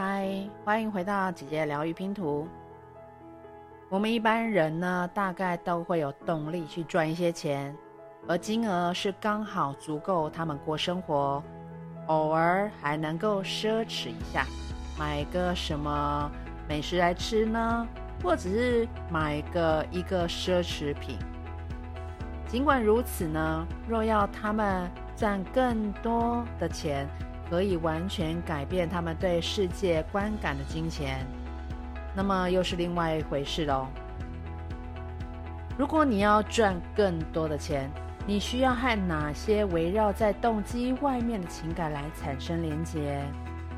嗨，欢迎回到姐姐疗愈拼图。我们一般人呢，大概都会有动力去赚一些钱，而金额是刚好足够他们过生活，偶尔还能够奢侈一下，买个什么美食来吃呢？或者是买个一个奢侈品。尽管如此呢，若要他们赚更多的钱，可以完全改变他们对世界观感的金钱，那么又是另外一回事喽。如果你要赚更多的钱，你需要和哪些围绕在动机外面的情感来产生连结？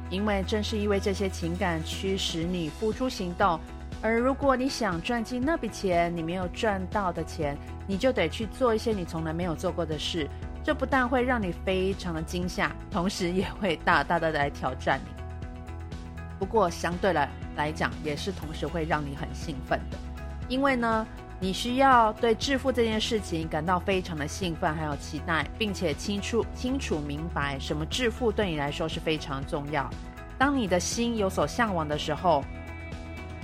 因为正是因为这些情感驱使你付出行动。而如果你想赚进那笔钱，你没有赚到的钱，你就得去做一些你从来没有做过的事。这不但会让你非常的惊吓，同时也会大大的来挑战你。不过相对来来讲，也是同时会让你很兴奋的，因为呢，你需要对致富这件事情感到非常的兴奋，还有期待，并且清楚清楚明白什么致富对你来说是非常重要。当你的心有所向往的时候，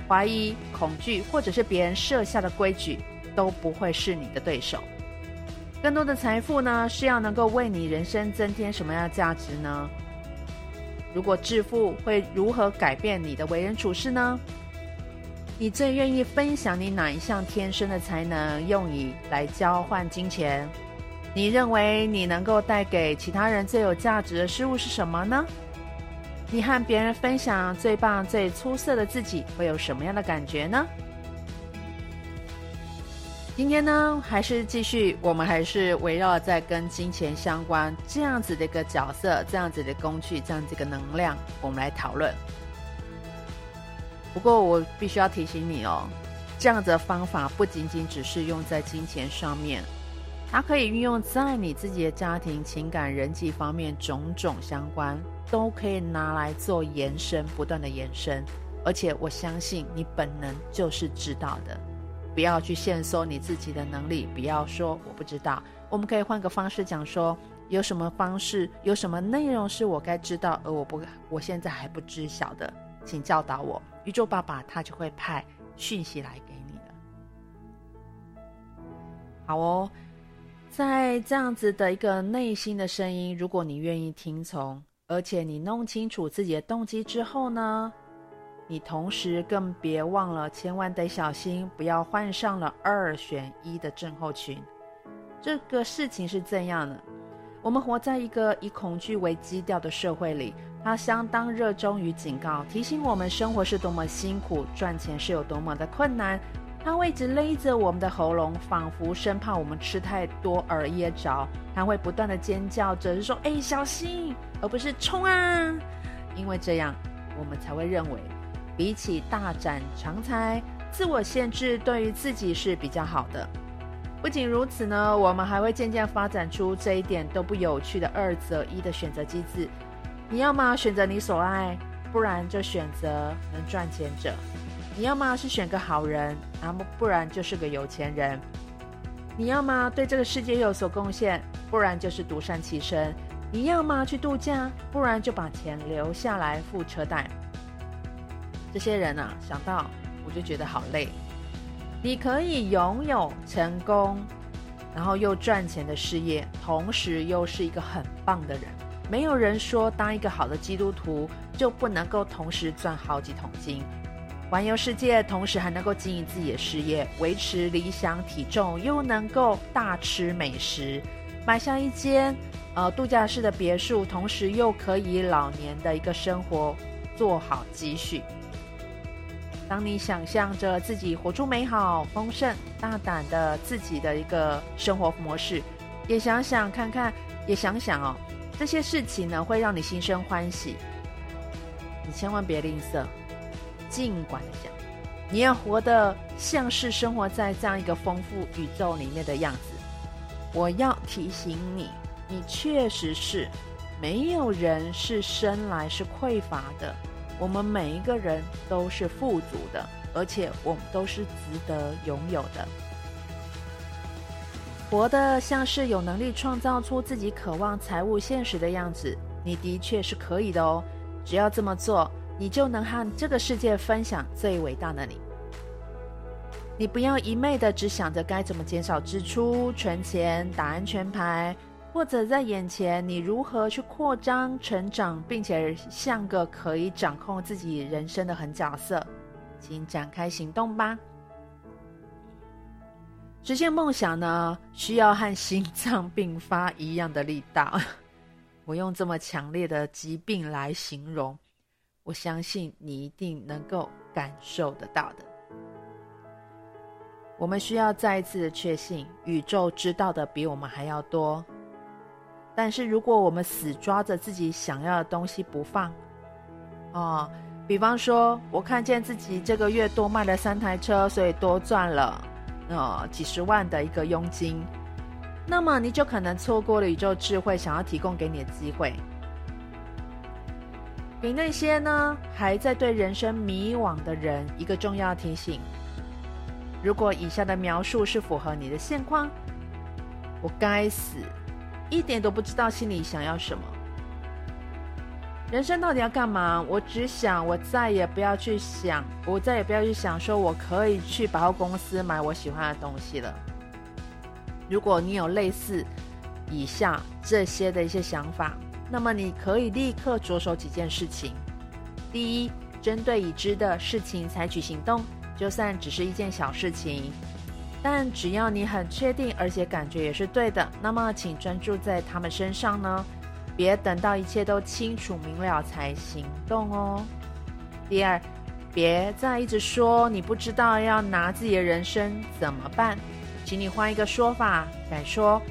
怀疑、恐惧或者是别人设下的规矩都不会是你的对手。更多的财富呢，是要能够为你人生增添什么样的价值呢？如果致富会如何改变你的为人处事呢？你最愿意分享你哪一项天生的才能，用以来交换金钱？你认为你能够带给其他人最有价值的事物是什么呢？你和别人分享最棒、最出色的自己，会有什么样的感觉呢？今天呢，还是继续，我们还是围绕在跟金钱相关这样子的一个角色、这样子的工具、这样子一个能量，我们来讨论。不过我必须要提醒你哦，这样子的方法不仅仅只是用在金钱上面，它可以运用在你自己的家庭、情感、人际方面种种相关，都可以拿来做延伸，不断的延伸。而且我相信你本能就是知道的。不要去限缩你自己的能力，不要说我不知道。我们可以换个方式讲说，有什么方式，有什么内容是我该知道，而我不，我现在还不知晓的，请教导我。宇宙爸爸他就会派讯息来给你的。好哦，在这样子的一个内心的声音，如果你愿意听从，而且你弄清楚自己的动机之后呢，你同时更别忘了，千万得小心，不要患上了二选一的症候群。这个事情是这样的：我们活在一个以恐惧为基调的社会里，它相当热衷于警告、提醒我们生活是多么辛苦，赚钱是有多么的困难。它会一直勒着我们的喉咙，仿佛生怕我们吃太多而噎着。它会不断的尖叫着，是说：“哎，小心！”而不是“冲啊！”因为这样，我们才会认为。比起大展长才，自我限制对于自己是比较好的。不仅如此呢，我们还会渐渐发展出这一点都不有趣的二择一的选择机制。你要么选择你所爱，不然就选择能赚钱者。你要么是选个好人，那么不然就是个有钱人。你要么对这个世界有所贡献，不然就是独善其身。你要么去度假，不然就把钱留下来付车贷。这些人啊，想到我就觉得好累。你可以拥有成功，然后又赚钱的事业，同时又是一个很棒的人。没有人说当一个好的基督徒就不能够同时赚好几桶金，环游世界，同时还能够经营自己的事业，维持理想体重，又能够大吃美食，买下一间呃度假式的别墅，同时又可以老年的一个生活做好积蓄。当你想象着自己活出美好、丰盛、大胆的自己的一个生活模式，也想想看看，也想想哦，这些事情呢会让你心生欢喜。你千万别吝啬，尽管的讲，你要活得像是生活在这样一个丰富宇宙里面的样子。我要提醒你，你确实是，没有人是生来是匮乏的。我们每一个人都是富足的，而且我们都是值得拥有的。活得像是有能力创造出自己渴望财务现实的样子，你的确是可以的哦。只要这么做，你就能和这个世界分享最伟大的你。你不要一昧的只想着该怎么减少支出、存钱、打安全牌，或者在眼前你如何去扩张、成长，并且像个可以掌控自己人生的狠角色。请展开行动吧。实现梦想呢，需要和心脏病发一样的力道。我用这么强烈的疾病来形容，我相信你一定能够感受得到的。我们需要再一次的确信，宇宙知道的比我们还要多。但是如果我们死抓着自己想要的东西不放，哦，比方说，我看见自己这个月多卖了三台车，所以多赚了，呃，几十万的一个佣金，那么你就可能错过了宇宙智慧想要提供给你的机会。给那些呢，还在对人生迷惘的人一个重要提醒。如果以下的描述是符合你的现况，我该死，一点都不知道心里想要什么。人生到底要干嘛？我只想，我再也不要去想，我再也不要去想，说我可以去百货公司买我喜欢的东西了。如果你有类似以下这些的一些想法，那么你可以立刻着手几件事情。第一，针对已知的事情采取行动。就算只是一件小事情，但只要你很确定，而且感觉也是对的，那么请专注在他们身上呢，别等到一切都清楚明了才行动哦。第二，别再一直说你不知道要拿自己的人生怎么办，请你换一个说法，敢说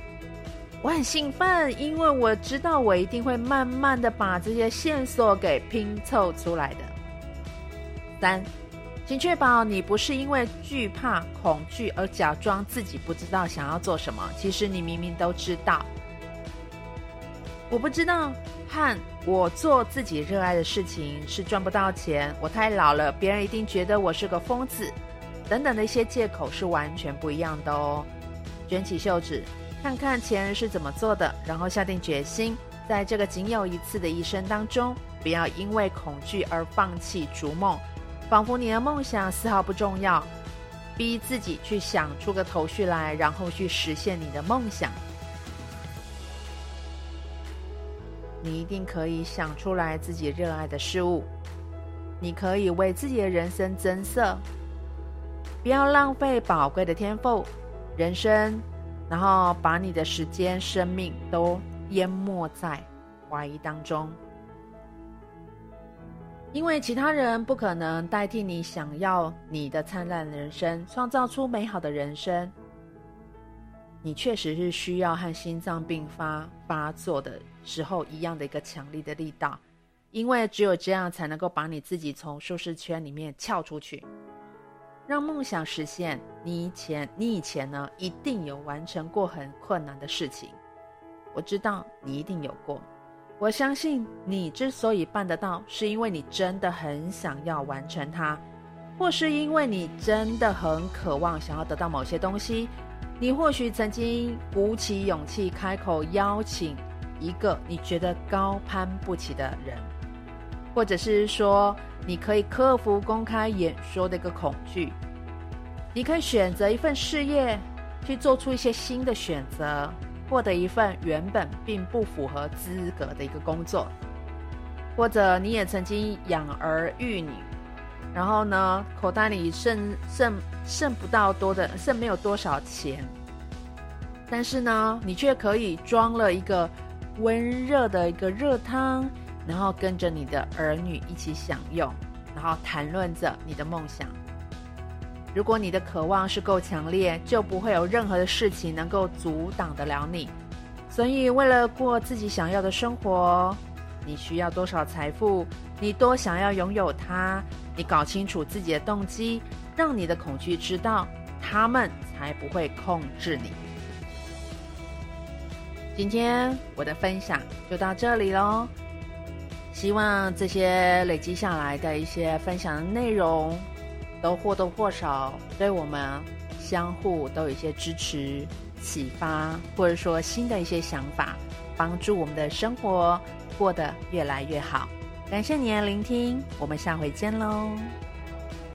我很兴奋，因为我知道我一定会慢慢的把这些线索给拼凑出来的。三。请确保你不是因为惧怕、恐惧而假装自己不知道想要做什么。其实你明明都知道。我不知道，和我做自己热爱的事情是赚不到钱，我太老了，别人一定觉得我是个疯子，等等的一些借口是完全不一样的哦。卷起袖子，看看前人是怎么做的，然后下定决心，在这个仅有一次的一生当中，不要因为恐惧而放弃逐梦。仿佛你的梦想丝毫不重要，逼自己去想出个头绪来，然后去实现你的梦想。你一定可以想出来自己热爱的事物，你可以为自己的人生增色。不要浪费宝贵的天赋、人生，然后把你的时间、生命都淹没在怀疑当中。因为其他人不可能代替你想要你的灿烂人生，创造出美好的人生。你确实是需要和心脏病发发作的时候一样的一个强力的力道，因为只有这样才能够把你自己从舒适圈里面撬出去，让梦想实现。你以前，你以前呢，一定有完成过很困难的事情，我知道你一定有过。我相信你之所以办得到，是因为你真的很想要完成它，或是因为你真的很渴望想要得到某些东西。你或许曾经鼓起勇气开口邀请一个你觉得高攀不起的人，或者是说你可以克服公开演说的一个恐惧。你可以选择一份事业，去做出一些新的选择。获得一份原本并不符合资格的一个工作，或者你也曾经养儿育女，然后呢，口袋里剩剩剩不到多的，剩没有多少钱，但是呢，你却可以装了一个温热的一个热汤，然后跟着你的儿女一起享用，然后谈论着你的梦想。如果你的渴望是够强烈，就不会有任何的事情能够阻挡得了你。所以，为了过自己想要的生活，你需要多少财富？你多想要拥有它？你搞清楚自己的动机，让你的恐惧知道，他们才不会控制你。今天我的分享就到这里喽。希望这些累积下来的一些分享的内容。都或多或少对我们相互都有一些支持、启发，或者说新的一些想法，帮助我们的生活过得越来越好。感谢您的聆听，我们下回见喽。